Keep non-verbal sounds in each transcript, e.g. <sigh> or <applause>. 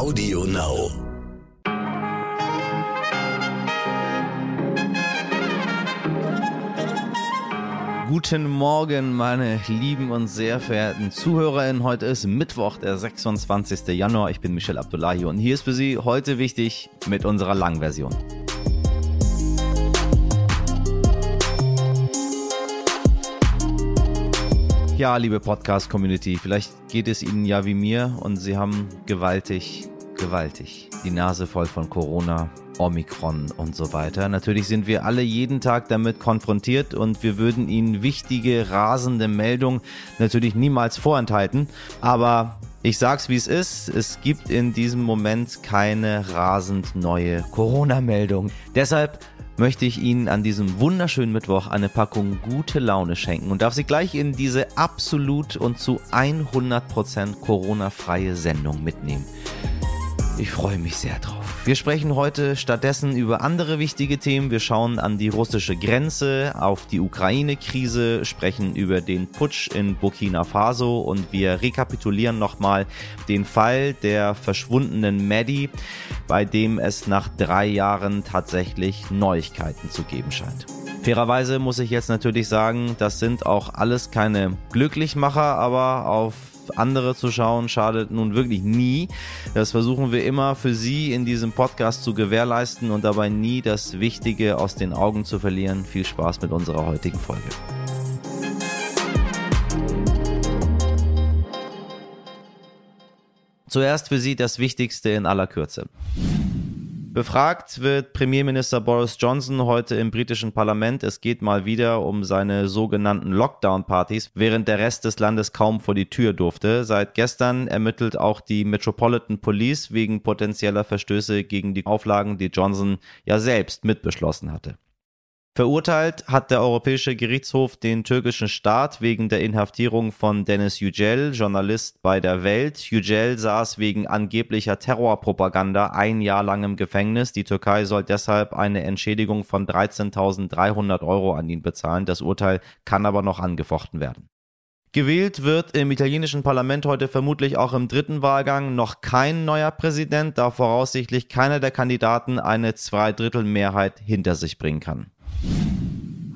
Audio Now. Guten Morgen, meine lieben und sehr verehrten ZuhörerInnen. Heute ist Mittwoch, der 26. Januar. Ich bin Michel Abdullahi und hier ist für Sie heute wichtig mit unserer Langversion. Ja, liebe Podcast-Community, vielleicht geht es Ihnen ja wie mir und Sie haben gewaltig, gewaltig die Nase voll von Corona, Omikron und so weiter. Natürlich sind wir alle jeden Tag damit konfrontiert und wir würden Ihnen wichtige, rasende Meldungen natürlich niemals vorenthalten. Aber ich sag's wie es ist, es gibt in diesem Moment keine rasend neue Corona-Meldung. Deshalb möchte ich Ihnen an diesem wunderschönen Mittwoch eine Packung gute Laune schenken und darf Sie gleich in diese absolut und zu 100% Corona-freie Sendung mitnehmen. Ich freue mich sehr drauf. Wir sprechen heute stattdessen über andere wichtige Themen. Wir schauen an die russische Grenze, auf die Ukraine-Krise, sprechen über den Putsch in Burkina Faso und wir rekapitulieren nochmal den Fall der verschwundenen Maddie, bei dem es nach drei Jahren tatsächlich Neuigkeiten zu geben scheint. Fairerweise muss ich jetzt natürlich sagen, das sind auch alles keine Glücklichmacher, aber auf andere zu schauen schadet nun wirklich nie. Das versuchen wir immer für Sie in diesem Podcast zu gewährleisten und dabei nie das Wichtige aus den Augen zu verlieren. Viel Spaß mit unserer heutigen Folge. Zuerst für Sie das Wichtigste in aller Kürze. Befragt wird Premierminister Boris Johnson heute im britischen Parlament. Es geht mal wieder um seine sogenannten Lockdown-Partys, während der Rest des Landes kaum vor die Tür durfte. Seit gestern ermittelt auch die Metropolitan Police wegen potenzieller Verstöße gegen die Auflagen, die Johnson ja selbst mitbeschlossen hatte. Verurteilt hat der Europäische Gerichtshof den türkischen Staat wegen der Inhaftierung von Dennis Yücel, Journalist bei der Welt. Yücel saß wegen angeblicher Terrorpropaganda ein Jahr lang im Gefängnis. Die Türkei soll deshalb eine Entschädigung von 13.300 Euro an ihn bezahlen. Das Urteil kann aber noch angefochten werden. Gewählt wird im italienischen Parlament heute vermutlich auch im dritten Wahlgang noch kein neuer Präsident, da voraussichtlich keiner der Kandidaten eine Zweidrittelmehrheit hinter sich bringen kann. you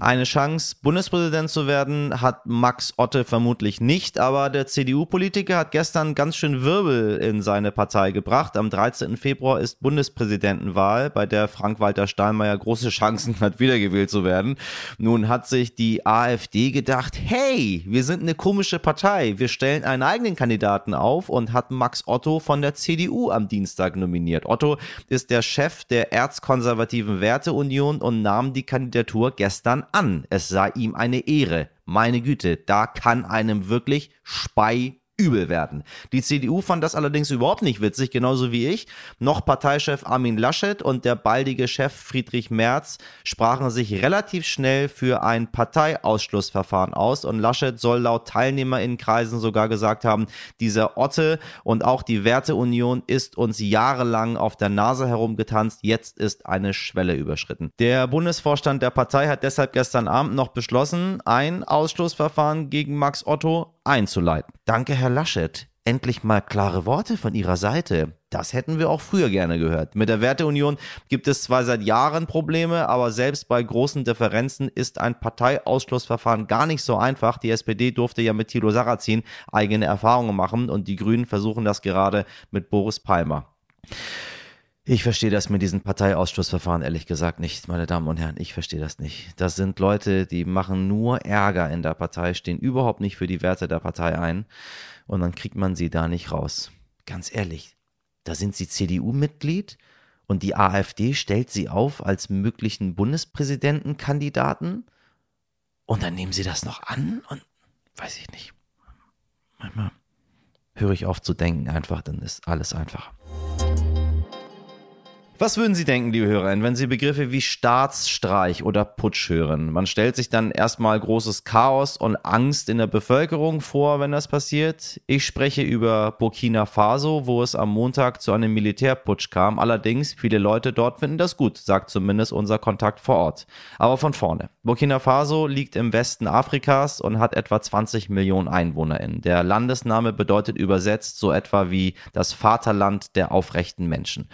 Eine Chance, Bundespräsident zu werden, hat Max Otte vermutlich nicht, aber der CDU-Politiker hat gestern ganz schön Wirbel in seine Partei gebracht. Am 13. Februar ist Bundespräsidentenwahl, bei der Frank-Walter Steinmeier große Chancen hat, wiedergewählt zu werden. Nun hat sich die AfD gedacht, hey, wir sind eine komische Partei, wir stellen einen eigenen Kandidaten auf und hat Max Otto von der CDU am Dienstag nominiert. Otto ist der Chef der erzkonservativen Werteunion und nahm die Kandidatur gestern an. Es sei ihm eine Ehre. Meine Güte, da kann einem wirklich Spei übel werden. Die CDU fand das allerdings überhaupt nicht witzig, genauso wie ich. Noch Parteichef Armin Laschet und der baldige Chef Friedrich Merz sprachen sich relativ schnell für ein Parteiausschlussverfahren aus und Laschet soll laut Teilnehmerinnenkreisen sogar gesagt haben, dieser Otte und auch die Werteunion ist uns jahrelang auf der Nase herumgetanzt, jetzt ist eine Schwelle überschritten. Der Bundesvorstand der Partei hat deshalb gestern Abend noch beschlossen, ein Ausschlussverfahren gegen Max Otto einzuleiten. Danke, Herr Laschet. Endlich mal klare Worte von Ihrer Seite. Das hätten wir auch früher gerne gehört. Mit der Werteunion gibt es zwar seit Jahren Probleme, aber selbst bei großen Differenzen ist ein Parteiausschlussverfahren gar nicht so einfach. Die SPD durfte ja mit Thilo Sarrazin eigene Erfahrungen machen und die Grünen versuchen das gerade mit Boris Palmer. Ich verstehe das mit diesen Parteiausschlussverfahren ehrlich gesagt nicht, meine Damen und Herren. Ich verstehe das nicht. Das sind Leute, die machen nur Ärger in der Partei, stehen überhaupt nicht für die Werte der Partei ein und dann kriegt man sie da nicht raus. Ganz ehrlich, da sind sie CDU-Mitglied und die AfD stellt sie auf als möglichen Bundespräsidentenkandidaten und dann nehmen sie das noch an und weiß ich nicht. Manchmal höre ich auf zu denken einfach, dann ist alles einfacher. Was würden Sie denken, liebe Hörerinnen, wenn Sie Begriffe wie Staatsstreich oder Putsch hören? Man stellt sich dann erstmal großes Chaos und Angst in der Bevölkerung vor, wenn das passiert. Ich spreche über Burkina Faso, wo es am Montag zu einem Militärputsch kam. Allerdings, viele Leute dort finden das gut, sagt zumindest unser Kontakt vor Ort. Aber von vorne. Burkina Faso liegt im Westen Afrikas und hat etwa 20 Millionen EinwohnerInnen. Der Landesname bedeutet übersetzt so etwa wie das Vaterland der aufrechten Menschen.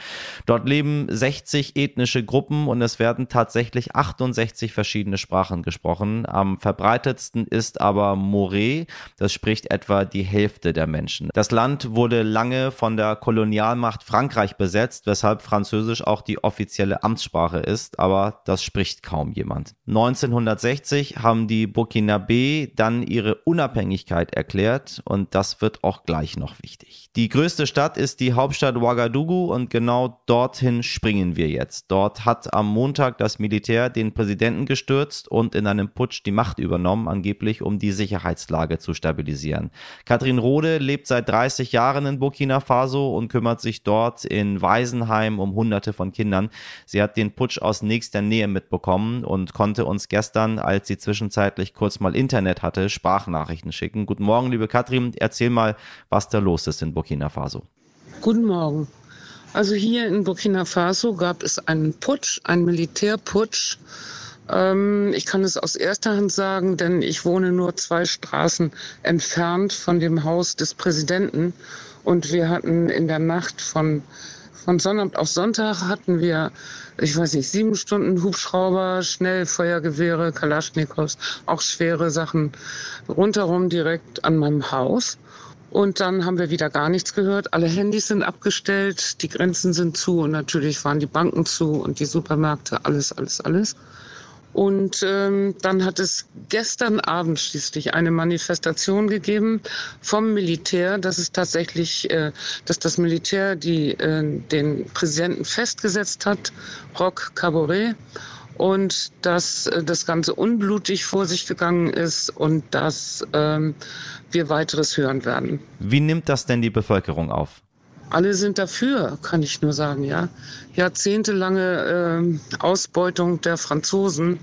Dort leben leben 60 ethnische Gruppen und es werden tatsächlich 68 verschiedene Sprachen gesprochen. Am verbreitetsten ist aber Moré, das spricht etwa die Hälfte der Menschen. Das Land wurde lange von der Kolonialmacht Frankreich besetzt, weshalb Französisch auch die offizielle Amtssprache ist, aber das spricht kaum jemand. 1960 haben die Burkinabé dann ihre Unabhängigkeit erklärt und das wird auch gleich noch wichtig. Die größte Stadt ist die Hauptstadt Ouagadougou und genau dorthin springen wir jetzt. Dort hat am Montag das Militär den Präsidenten gestürzt und in einem Putsch die Macht übernommen, angeblich um die Sicherheitslage zu stabilisieren. Katrin Rode lebt seit 30 Jahren in Burkina Faso und kümmert sich dort in Waisenheim um Hunderte von Kindern. Sie hat den Putsch aus nächster Nähe mitbekommen und konnte uns gestern, als sie zwischenzeitlich kurz mal Internet hatte, Sprachnachrichten schicken. Guten Morgen, liebe Katrin. Erzähl mal, was da los ist in Burkina Faso. Guten Morgen. Also hier in Burkina Faso gab es einen Putsch, einen Militärputsch. Ähm, ich kann es aus erster Hand sagen, denn ich wohne nur zwei Straßen entfernt von dem Haus des Präsidenten. Und wir hatten in der Nacht von, von Sonnabend auf Sonntag hatten wir, ich weiß nicht, sieben Stunden Hubschrauber, Schnellfeuergewehre, Kalaschnikows, auch schwere Sachen rundherum direkt an meinem Haus. Und dann haben wir wieder gar nichts gehört. Alle Handys sind abgestellt, die Grenzen sind zu und natürlich waren die Banken zu und die Supermärkte, alles, alles, alles. Und ähm, dann hat es gestern Abend schließlich eine Manifestation gegeben vom Militär, dass es tatsächlich, äh, dass das Militär die, äh, den Präsidenten festgesetzt hat, Roch Caboret und dass äh, das Ganze unblutig vor sich gegangen ist und dass ähm, wir weiteres hören werden. Wie nimmt das denn die Bevölkerung auf? Alle sind dafür, kann ich nur sagen, ja. Jahrzehntelange äh, Ausbeutung der Franzosen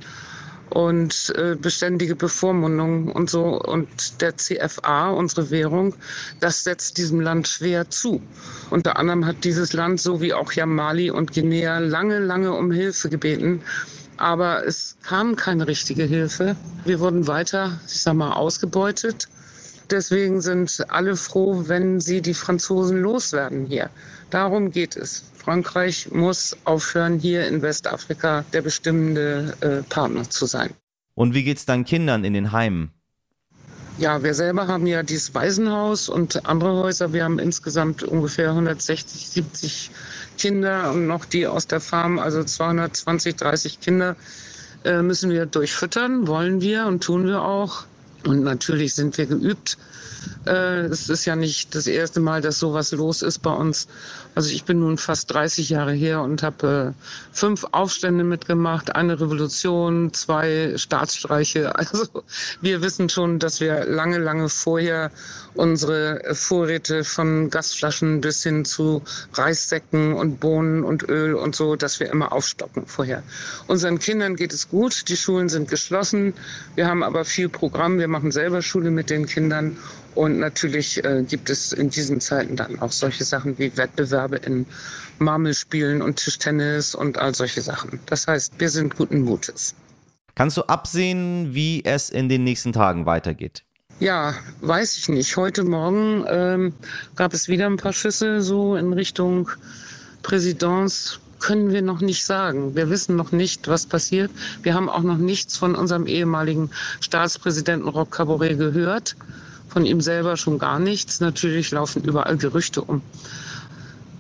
und äh, beständige Bevormundung und so und der CFA, unsere Währung, das setzt diesem Land schwer zu. Unter anderem hat dieses Land, so wie auch ja Mali und Guinea, lange, lange um Hilfe gebeten aber es kam keine richtige Hilfe. Wir wurden weiter, ich sag mal, ausgebeutet. Deswegen sind alle froh, wenn sie die Franzosen loswerden hier. Darum geht es. Frankreich muss aufhören, hier in Westafrika der bestimmende äh, Partner zu sein. Und wie geht es dann Kindern in den Heimen? Ja, wir selber haben ja dieses Waisenhaus und andere Häuser. Wir haben insgesamt ungefähr 160, 70 Kinder und noch die aus der Farm, also 220, 30 Kinder äh, müssen wir durchfüttern, wollen wir und tun wir auch. Und natürlich sind wir geübt. Äh, es ist ja nicht das erste Mal, dass sowas los ist bei uns. Also ich bin nun fast 30 Jahre her und habe äh, fünf Aufstände mitgemacht, eine Revolution, zwei Staatsstreiche. <laughs> Also wir wissen schon, dass wir lange, lange vorher unsere Vorräte von Gasflaschen bis hin zu Reissäcken und Bohnen und Öl und so, dass wir immer aufstocken vorher. Unseren Kindern geht es gut, die Schulen sind geschlossen. Wir haben aber viel Programm. Wir machen selber Schule mit den Kindern und natürlich äh, gibt es in diesen Zeiten dann auch solche Sachen wie Wettbewerbe in Marmelspielen und Tischtennis und all solche Sachen. Das heißt, wir sind guten Mutes. Kannst du absehen, wie es in den nächsten Tagen weitergeht? Ja, weiß ich nicht. Heute Morgen ähm, gab es wieder ein paar Schüsse so in Richtung Präsidents. Können wir noch nicht sagen. Wir wissen noch nicht, was passiert. Wir haben auch noch nichts von unserem ehemaligen Staatspräsidenten Roch Caboret gehört von ihm selber schon gar nichts. Natürlich laufen überall Gerüchte um.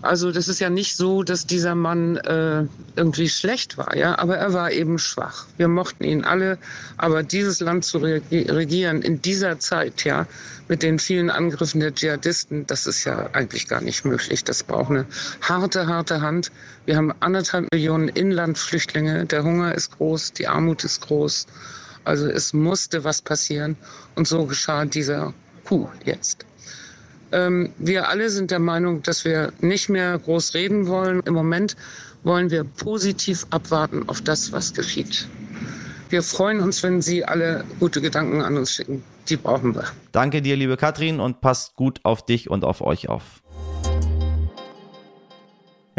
Also das ist ja nicht so, dass dieser Mann äh, irgendwie schlecht war, ja, aber er war eben schwach. Wir mochten ihn alle, aber dieses Land zu regieren in dieser Zeit, ja, mit den vielen Angriffen der Dschihadisten, das ist ja eigentlich gar nicht möglich. Das braucht eine harte, harte Hand. Wir haben anderthalb Millionen Inlandflüchtlinge. Der Hunger ist groß, die Armut ist groß. Also es musste was passieren und so geschah dieser Coup jetzt. Ähm, wir alle sind der Meinung, dass wir nicht mehr groß reden wollen. Im Moment wollen wir positiv abwarten auf das, was geschieht. Wir freuen uns, wenn Sie alle gute Gedanken an uns schicken. Die brauchen wir. Danke dir, liebe Katrin, und passt gut auf dich und auf euch auf.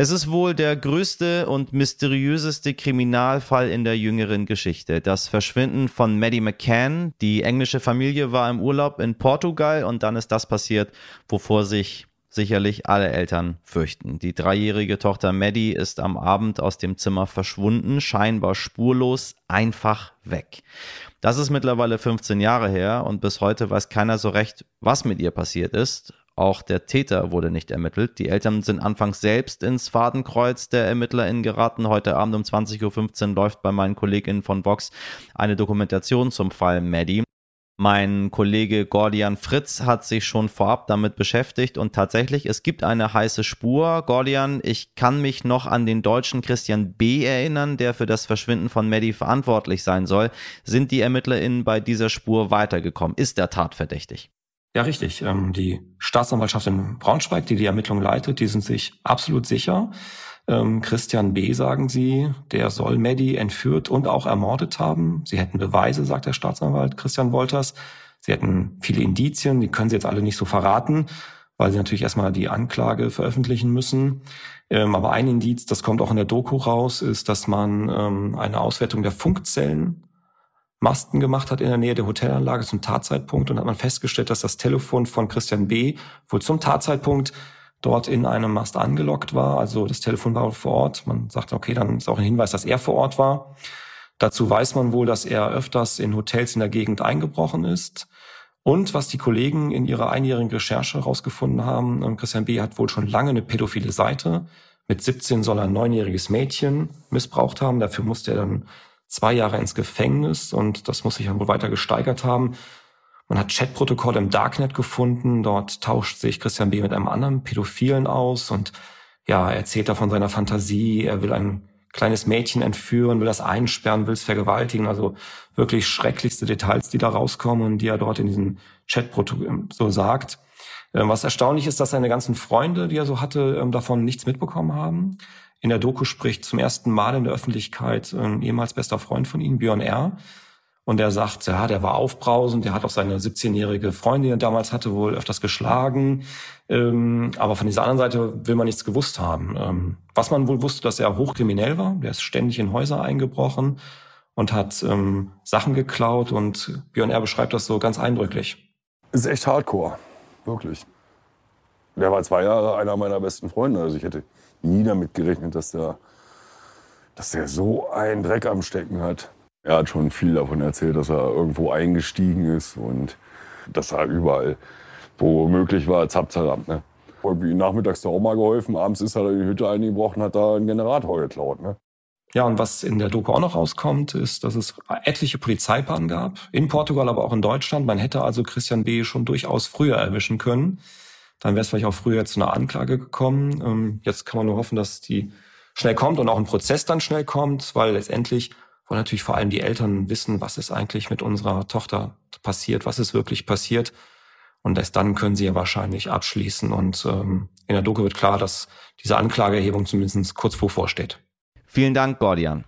Es ist wohl der größte und mysteriöseste Kriminalfall in der jüngeren Geschichte. Das Verschwinden von Maddie McCann. Die englische Familie war im Urlaub in Portugal und dann ist das passiert, wovor sich sicherlich alle Eltern fürchten. Die dreijährige Tochter Maddie ist am Abend aus dem Zimmer verschwunden, scheinbar spurlos, einfach weg. Das ist mittlerweile 15 Jahre her und bis heute weiß keiner so recht, was mit ihr passiert ist. Auch der Täter wurde nicht ermittelt. Die Eltern sind anfangs selbst ins Fadenkreuz der ErmittlerInnen geraten. Heute Abend um 20.15 Uhr läuft bei meinen KollegInnen von Vox eine Dokumentation zum Fall Maddie. Mein Kollege Gordian Fritz hat sich schon vorab damit beschäftigt und tatsächlich, es gibt eine heiße Spur. Gordian, ich kann mich noch an den deutschen Christian B. erinnern, der für das Verschwinden von Maddie verantwortlich sein soll. Sind die ErmittlerInnen bei dieser Spur weitergekommen? Ist der tatverdächtig? Ja, richtig. Ähm, die Staatsanwaltschaft in Braunschweig, die die Ermittlung leitet, die sind sich absolut sicher. Ähm, Christian B., sagen sie, der soll Maddie entführt und auch ermordet haben. Sie hätten Beweise, sagt der Staatsanwalt Christian Wolters. Sie hätten viele Indizien, die können sie jetzt alle nicht so verraten, weil sie natürlich erstmal die Anklage veröffentlichen müssen. Ähm, aber ein Indiz, das kommt auch in der Doku raus, ist, dass man eine Auswertung der Funkzellen Masten gemacht hat in der Nähe der Hotelanlage zum Tatzeitpunkt und hat man festgestellt, dass das Telefon von Christian B. wohl zum Tatzeitpunkt dort in einem Mast angelockt war. Also das Telefon war vor Ort. Man sagt, okay, dann ist auch ein Hinweis, dass er vor Ort war. Dazu weiß man wohl, dass er öfters in Hotels in der Gegend eingebrochen ist. Und was die Kollegen in ihrer einjährigen Recherche herausgefunden haben, ähm, Christian B. hat wohl schon lange eine pädophile Seite. Mit 17 soll er ein neunjähriges Mädchen missbraucht haben. Dafür musste er dann zwei Jahre ins Gefängnis und das muss sich dann wohl weiter gesteigert haben. Man hat Chatprotokolle im Darknet gefunden. Dort tauscht sich Christian B. mit einem anderen Pädophilen aus und ja, er erzählt da von seiner Fantasie. Er will ein kleines Mädchen entführen, will das einsperren, will es vergewaltigen. Also wirklich schrecklichste Details, die da rauskommen und die er dort in diesem Chatprotokoll so sagt. Ähm, was erstaunlich ist, dass seine ganzen Freunde, die er so hatte, ähm, davon nichts mitbekommen haben. In der Doku spricht zum ersten Mal in der Öffentlichkeit ein ehemals bester Freund von ihm, Björn R. Und er sagt, ja, der war aufbrausend, der hat auch seine 17-jährige Freundin, die er damals hatte, wohl öfters geschlagen. Ähm, aber von dieser anderen Seite will man nichts gewusst haben. Ähm, was man wohl wusste, dass er hochkriminell war. Der ist ständig in Häuser eingebrochen und hat ähm, Sachen geklaut. Und Björn R. beschreibt das so ganz eindrücklich. Ist echt hardcore, wirklich. Der war zwei Jahre einer meiner besten Freunde. Also ich hätte nie damit gerechnet, dass der, dass der so einen Dreck am Stecken hat. Er hat schon viel davon erzählt, dass er irgendwo eingestiegen ist und dass er überall, wo möglich war, zapzerrammt. Ne? Irgendwie nachmittags der Oma geholfen, abends ist er in die Hütte eingebrochen, hat da einen Generator geklaut. Ne? Ja, und was in der Doku auch noch rauskommt, ist, dass es etliche Polizeibahnen gab, in Portugal, aber auch in Deutschland. Man hätte also Christian B. schon durchaus früher erwischen können. Dann wäre es vielleicht auch früher zu einer Anklage gekommen. Ähm, jetzt kann man nur hoffen, dass die schnell kommt und auch ein Prozess dann schnell kommt, weil letztendlich wollen natürlich vor allem die Eltern wissen, was ist eigentlich mit unserer Tochter passiert, was ist wirklich passiert. Und erst dann können sie ja wahrscheinlich abschließen. Und ähm, in der Doku wird klar, dass diese Anklageerhebung zumindest kurz vorsteht. Vielen Dank, Gordian.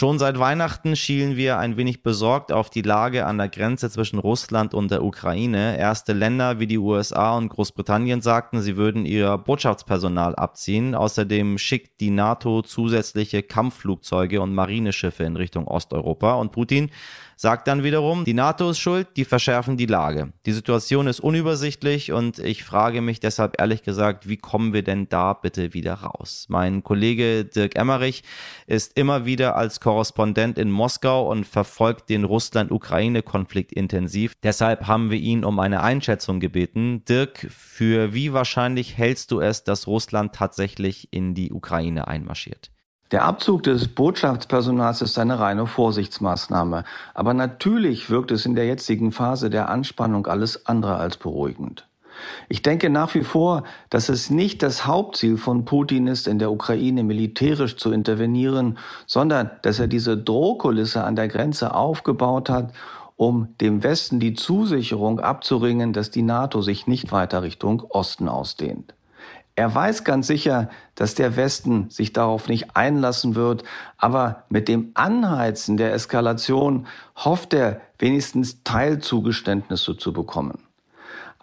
Schon seit Weihnachten schielen wir ein wenig besorgt auf die Lage an der Grenze zwischen Russland und der Ukraine. Erste Länder wie die USA und Großbritannien sagten, sie würden ihr Botschaftspersonal abziehen. Außerdem schickt die NATO zusätzliche Kampfflugzeuge und Marineschiffe in Richtung Osteuropa. Und Putin sagt dann wiederum, die NATO ist schuld, die verschärfen die Lage. Die Situation ist unübersichtlich und ich frage mich deshalb ehrlich gesagt, wie kommen wir denn da bitte wieder raus? Mein Kollege Dirk Emmerich ist immer wieder als Korrespondent in Moskau und verfolgt den Russland-Ukraine-Konflikt intensiv. Deshalb haben wir ihn um eine Einschätzung gebeten. Dirk, für wie wahrscheinlich hältst du es, dass Russland tatsächlich in die Ukraine einmarschiert? Der Abzug des Botschaftspersonals ist eine reine Vorsichtsmaßnahme. Aber natürlich wirkt es in der jetzigen Phase der Anspannung alles andere als beruhigend. Ich denke nach wie vor, dass es nicht das Hauptziel von Putin ist, in der Ukraine militärisch zu intervenieren, sondern dass er diese Drohkulisse an der Grenze aufgebaut hat, um dem Westen die Zusicherung abzuringen, dass die NATO sich nicht weiter Richtung Osten ausdehnt. Er weiß ganz sicher, dass der Westen sich darauf nicht einlassen wird, aber mit dem Anheizen der Eskalation hofft er wenigstens Teilzugeständnisse zu bekommen.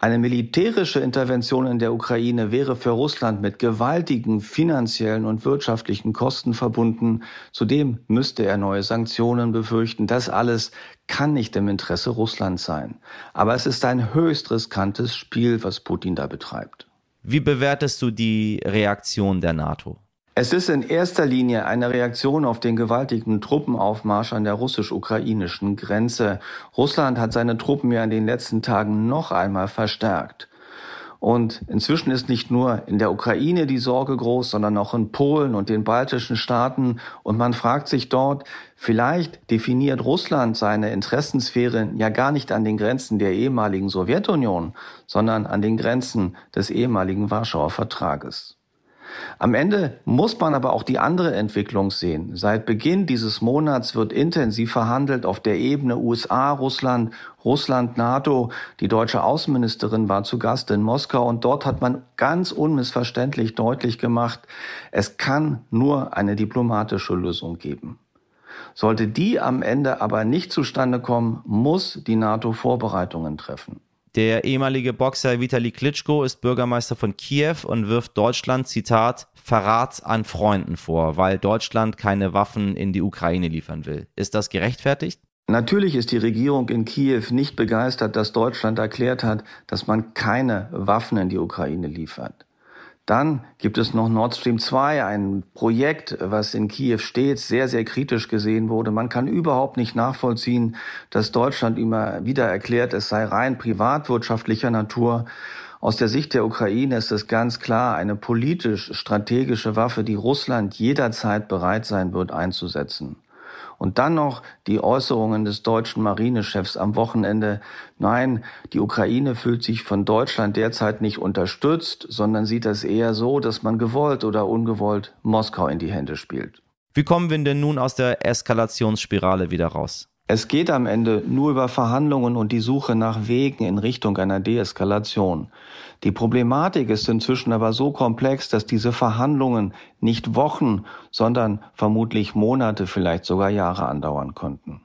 Eine militärische Intervention in der Ukraine wäre für Russland mit gewaltigen finanziellen und wirtschaftlichen Kosten verbunden. Zudem müsste er neue Sanktionen befürchten. Das alles kann nicht im Interesse Russlands sein. Aber es ist ein höchst riskantes Spiel, was Putin da betreibt. Wie bewertest du die Reaktion der NATO? Es ist in erster Linie eine Reaktion auf den gewaltigen Truppenaufmarsch an der russisch-ukrainischen Grenze. Russland hat seine Truppen ja in den letzten Tagen noch einmal verstärkt. Und inzwischen ist nicht nur in der Ukraine die Sorge groß, sondern auch in Polen und den baltischen Staaten. Und man fragt sich dort, vielleicht definiert Russland seine Interessensphäre ja gar nicht an den Grenzen der ehemaligen Sowjetunion, sondern an den Grenzen des ehemaligen Warschauer Vertrages. Am Ende muss man aber auch die andere Entwicklung sehen. Seit Beginn dieses Monats wird intensiv verhandelt auf der Ebene USA, Russland, Russland, NATO. Die deutsche Außenministerin war zu Gast in Moskau und dort hat man ganz unmissverständlich deutlich gemacht, es kann nur eine diplomatische Lösung geben. Sollte die am Ende aber nicht zustande kommen, muss die NATO Vorbereitungen treffen. Der ehemalige Boxer Vitali Klitschko ist Bürgermeister von Kiew und wirft Deutschland, Zitat, Verrat an Freunden vor, weil Deutschland keine Waffen in die Ukraine liefern will. Ist das gerechtfertigt? Natürlich ist die Regierung in Kiew nicht begeistert, dass Deutschland erklärt hat, dass man keine Waffen in die Ukraine liefert. Dann gibt es noch Nord Stream 2, ein Projekt, was in Kiew stets sehr, sehr kritisch gesehen wurde. Man kann überhaupt nicht nachvollziehen, dass Deutschland immer wieder erklärt, es sei rein privatwirtschaftlicher Natur. Aus der Sicht der Ukraine ist es ganz klar eine politisch-strategische Waffe, die Russland jederzeit bereit sein wird einzusetzen. Und dann noch die Äußerungen des deutschen Marinechefs am Wochenende. Nein, die Ukraine fühlt sich von Deutschland derzeit nicht unterstützt, sondern sieht das eher so, dass man gewollt oder ungewollt Moskau in die Hände spielt. Wie kommen wir denn nun aus der Eskalationsspirale wieder raus? Es geht am Ende nur über Verhandlungen und die Suche nach Wegen in Richtung einer Deeskalation. Die Problematik ist inzwischen aber so komplex, dass diese Verhandlungen nicht Wochen, sondern vermutlich Monate, vielleicht sogar Jahre andauern könnten.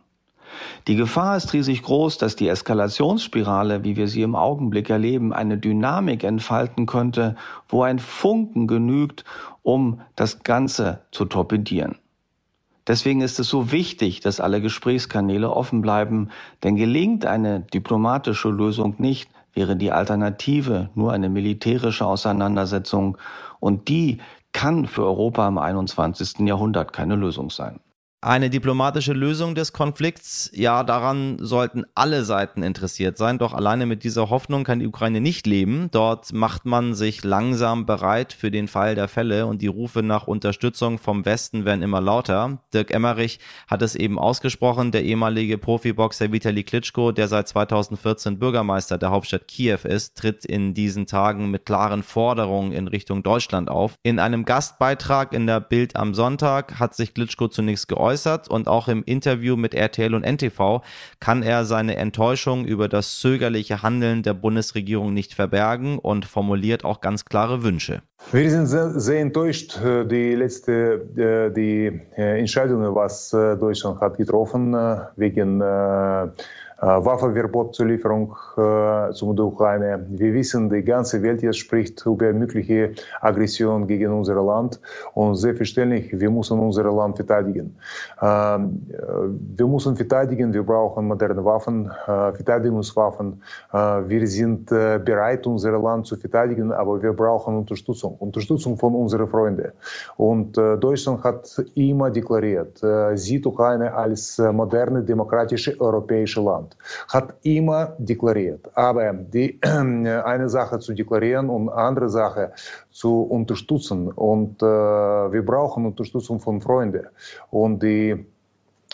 Die Gefahr ist riesig groß, dass die Eskalationsspirale, wie wir sie im Augenblick erleben, eine Dynamik entfalten könnte, wo ein Funken genügt, um das Ganze zu torpedieren. Deswegen ist es so wichtig, dass alle Gesprächskanäle offen bleiben, denn gelingt eine diplomatische Lösung nicht, wäre die Alternative nur eine militärische Auseinandersetzung und die kann für Europa im 21. Jahrhundert keine Lösung sein. Eine diplomatische Lösung des Konflikts, ja, daran sollten alle Seiten interessiert sein. Doch alleine mit dieser Hoffnung kann die Ukraine nicht leben. Dort macht man sich langsam bereit für den Fall der Fälle und die Rufe nach Unterstützung vom Westen werden immer lauter. Dirk Emmerich hat es eben ausgesprochen, der ehemalige Profiboxer Vitali Klitschko, der seit 2014 Bürgermeister der Hauptstadt Kiew ist, tritt in diesen Tagen mit klaren Forderungen in Richtung Deutschland auf. In einem Gastbeitrag in der Bild am Sonntag hat sich Klitschko zunächst geäußert geäußert und auch im Interview mit RTL und NTV kann er seine Enttäuschung über das zögerliche Handeln der Bundesregierung nicht verbergen und formuliert auch ganz klare Wünsche. Wir sind sehr, sehr enttäuscht. Äh, die letzte äh, die äh, Entscheidung, was Deutschland hat getroffen wegen Waffenverbotszulieferung äh, zum Ukraine. Wir wissen, die ganze Welt jetzt spricht über mögliche Aggression gegen unser Land und selbstverständlich, wir müssen unser Land verteidigen. Ähm, äh, wir müssen verteidigen, wir brauchen moderne Waffen, Verteidigungswaffen. Wir sind bereit, unser Land zu verteidigen, aber wir brauchen Unterstützung, Unterstützung von unseren Freunden. Und Deutschland hat immer deklariert, sieht Ukraine als moderne, demokratische europäische Land hat immer deklariert. Aber die, eine Sache zu deklarieren und andere Sache zu unterstützen. Und äh, wir brauchen Unterstützung von Freunden. Und die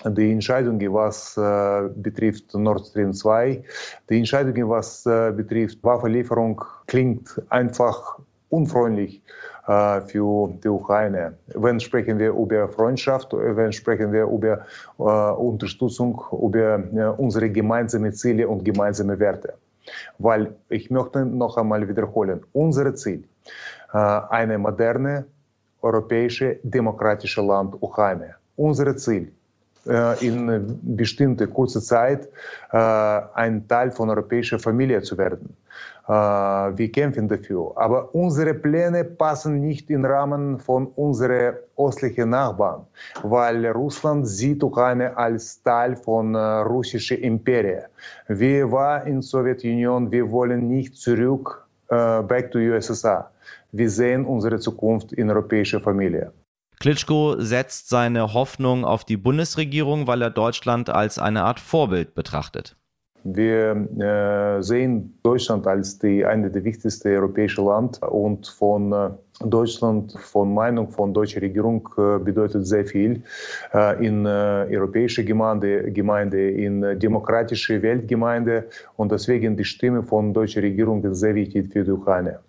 die Entscheidung, was äh, betrifft Nord Stream 2, die Entscheidung, was äh, betrifft Waffenlieferung, klingt einfach unfreundlich äh, für die Ukraine. Wenn sprechen wir über Freundschaft, wenn sprechen wir über äh, Unterstützung, über äh, unsere gemeinsamen Ziele und gemeinsame Werte. Weil ich möchte noch einmal wiederholen, unser Ziel, äh, eine moderne, europäische, demokratische Land Ukraine. Unser Ziel, äh, in bestimmte kurze Zeit äh, ein Teil von europäischer Familie zu werden. Äh, wir kämpfen dafür. Aber unsere Pläne passen nicht im Rahmen von unseren östlichen Nachbarn, weil Russland sieht Ukraine als Teil von russischen Imperie. Wir waren in der Sowjetunion, wir wollen nicht zurück back to USSR. Wir sehen unsere Zukunft in europäischer Familie. Klitschko setzt seine Hoffnung auf die Bundesregierung, weil er Deutschland als eine Art Vorbild betrachtet. Wir äh, sehen Deutschland als die eine der wichtigsten europäischen Land und von äh, Deutschland, von Meinung von deutscher Regierung äh, bedeutet sehr viel äh, in äh, europäische Gemeinde, Gemeinde, in demokratische Weltgemeinde und deswegen die Stimme von deutscher Regierung ist sehr wichtig für die Ukraine.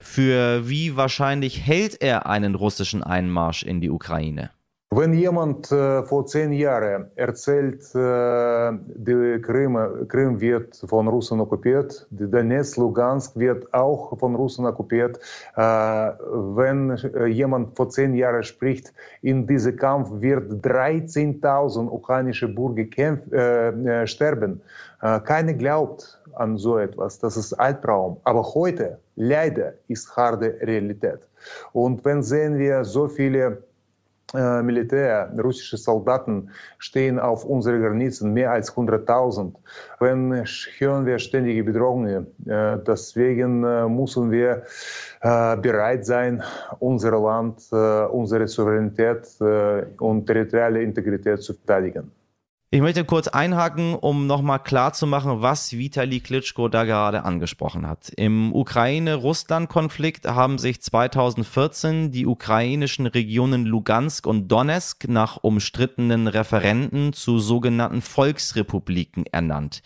Für wie wahrscheinlich hält er einen russischen Einmarsch in die Ukraine? Wenn jemand äh, vor zehn Jahren erzählt, äh, die Krim, Krim wird von Russen okkupiert, Donetsk, Lugansk wird auch von Russen okkupiert, äh, wenn äh, jemand vor zehn Jahren spricht, in diesem Kampf wird 13.000 ukrainische Bürger kämpf, äh, äh, sterben, keiner glaubt an so etwas, das ist Albtraum. Aber heute, leider, ist harte Realität. Und wenn sehen wir so viele äh, Militär, russische Soldaten stehen auf unseren Grenzen, mehr als 100.000. Wenn hören wir ständige Bedrohungen, äh, deswegen äh, müssen wir äh, bereit sein, unser Land, unsere Souveränität und territoriale Integrität zu verteidigen. Ich möchte kurz einhaken, um nochmal klarzumachen, was Vitali Klitschko da gerade angesprochen hat. Im Ukraine-Russland-Konflikt haben sich 2014 die ukrainischen Regionen Lugansk und Donetsk nach umstrittenen Referenten zu sogenannten Volksrepubliken ernannt.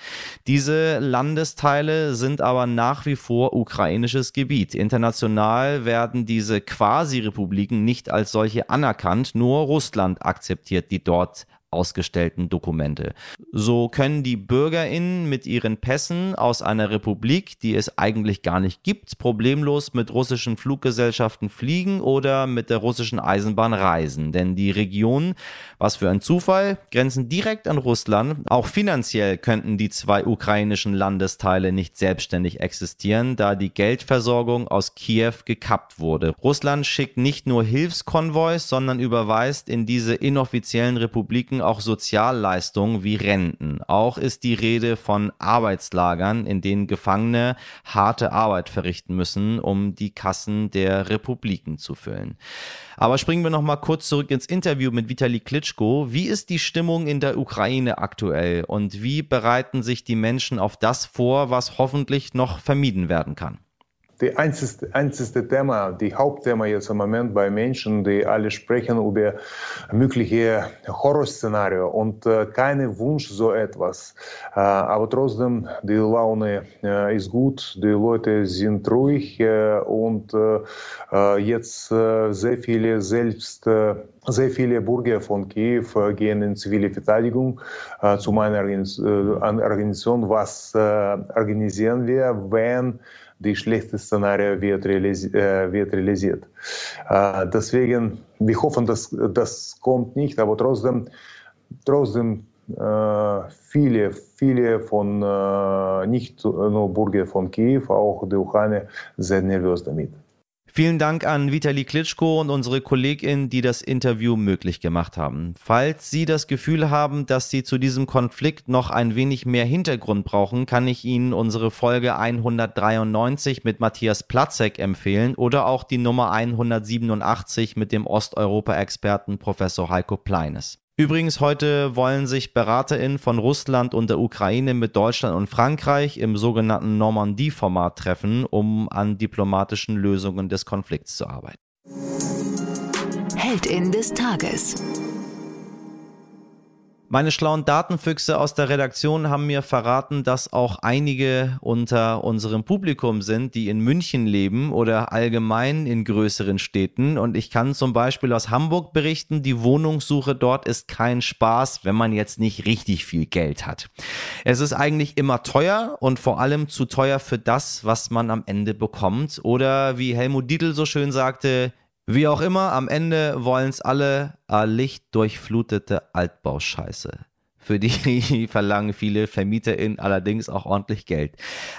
Diese Landesteile sind aber nach wie vor ukrainisches Gebiet. International werden diese Quasi-Republiken nicht als solche anerkannt, nur Russland akzeptiert die dort ausgestellten Dokumente. So können die Bürgerinnen mit ihren Pässen aus einer Republik, die es eigentlich gar nicht gibt, problemlos mit russischen Fluggesellschaften fliegen oder mit der russischen Eisenbahn reisen. Denn die Regionen, was für ein Zufall, grenzen direkt an Russland. Auch finanziell könnten die zwei ukrainischen Landesteile nicht selbstständig existieren, da die Geldversorgung aus Kiew gekappt wurde. Russland schickt nicht nur Hilfskonvois, sondern überweist in diese inoffiziellen Republiken auch Sozialleistungen wie Renten. Auch ist die Rede von Arbeitslagern, in denen Gefangene harte Arbeit verrichten müssen, um die Kassen der Republiken zu füllen. Aber springen wir noch mal kurz zurück ins Interview mit Vitali Klitschko. Wie ist die Stimmung in der Ukraine aktuell und wie bereiten sich die Menschen auf das vor, was hoffentlich noch vermieden werden kann? Die einzigste, einzigste Thema, die Hauptthema jetzt im Moment bei Menschen, die alle sprechen über mögliche Horrorszenario und äh, keine Wunsch so etwas. Äh, aber trotzdem, die Laune äh, ist gut, die Leute sind ruhig äh, und äh, äh, jetzt sehr viele selbst sehr viele Bürger von Kiew gehen in zivile Verteidigung zu meiner Organisation. Was organisieren wir, wenn die schlechte Szenario wird, realisi äh, wird realisiert. Äh, deswegen, wir hoffen, dass das kommt nicht, aber trotzdem, trotzdem äh, viele, viele von nicht nur Bürger von Kiew, auch die Ukraine sind nervös damit. Vielen Dank an Vitali Klitschko und unsere Kollegin, die das Interview möglich gemacht haben. Falls Sie das Gefühl haben, dass Sie zu diesem Konflikt noch ein wenig mehr Hintergrund brauchen, kann ich Ihnen unsere Folge 193 mit Matthias Platzek empfehlen oder auch die Nummer 187 mit dem Osteuropa-Experten Professor Heiko Pleines. Übrigens, heute wollen sich BeraterInnen von Russland und der Ukraine mit Deutschland und Frankreich im sogenannten Normandie-Format treffen, um an diplomatischen Lösungen des Konflikts zu arbeiten. Heldin des Tages. Meine schlauen Datenfüchse aus der Redaktion haben mir verraten, dass auch einige unter unserem Publikum sind, die in München leben oder allgemein in größeren Städten. Und ich kann zum Beispiel aus Hamburg berichten, die Wohnungssuche dort ist kein Spaß, wenn man jetzt nicht richtig viel Geld hat. Es ist eigentlich immer teuer und vor allem zu teuer für das, was man am Ende bekommt. Oder wie Helmut Dietl so schön sagte, wie auch immer, am Ende wollen es alle a lichtdurchflutete Altbauscheiße. Für die <laughs> verlangen viele VermieterInnen allerdings auch ordentlich Geld.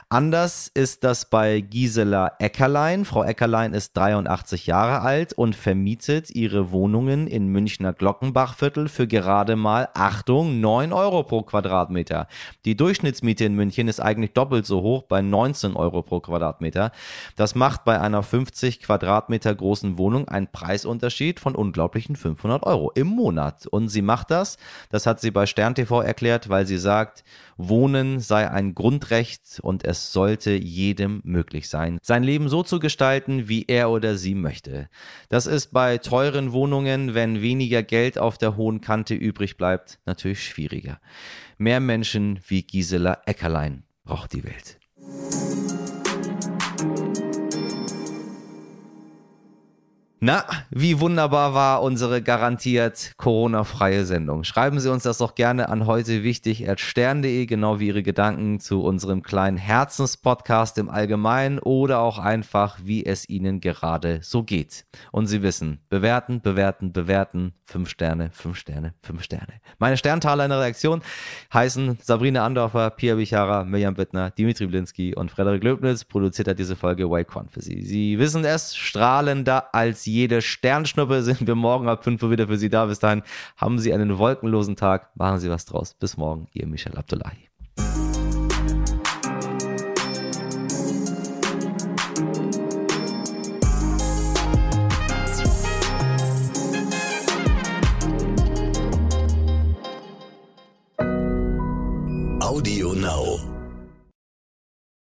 Anders ist das bei Gisela Eckerlein. Frau Eckerlein ist 83 Jahre alt und vermietet ihre Wohnungen in Münchner Glockenbachviertel für gerade mal, Achtung, 9 Euro pro Quadratmeter. Die Durchschnittsmiete in München ist eigentlich doppelt so hoch bei 19 Euro pro Quadratmeter. Das macht bei einer 50 Quadratmeter großen Wohnung einen Preisunterschied von unglaublichen 500 Euro im Monat. Und sie macht das, das hat sie bei Stern TV erklärt, weil sie sagt, Wohnen sei ein Grundrecht und es sollte jedem möglich sein, sein Leben so zu gestalten, wie er oder sie möchte. Das ist bei teuren Wohnungen, wenn weniger Geld auf der hohen Kante übrig bleibt, natürlich schwieriger. Mehr Menschen wie Gisela Eckerlein braucht die Welt. Na, wie wunderbar war unsere garantiert Corona-freie Sendung. Schreiben Sie uns das doch gerne an heute wichtig stern.de, genau wie Ihre Gedanken zu unserem kleinen Herzenspodcast im Allgemeinen oder auch einfach, wie es Ihnen gerade so geht. Und Sie wissen, bewerten, bewerten, bewerten, fünf Sterne, fünf Sterne, fünf Sterne. Meine Sterntaler in der Reaktion heißen Sabrina Andorfer, Pia Bichara, Mirjam Bittner, Dimitri Blinski und Frederik Löbnitz. Produziert hat diese Folge Wayquan für Sie. Sie wissen es, strahlender als jede Sternschnuppe <laughs> sind wir morgen ab 5 Uhr wieder für Sie da. Bis dahin haben Sie einen wolkenlosen Tag. Machen Sie was draus. Bis morgen, Ihr Michel Abdullahi.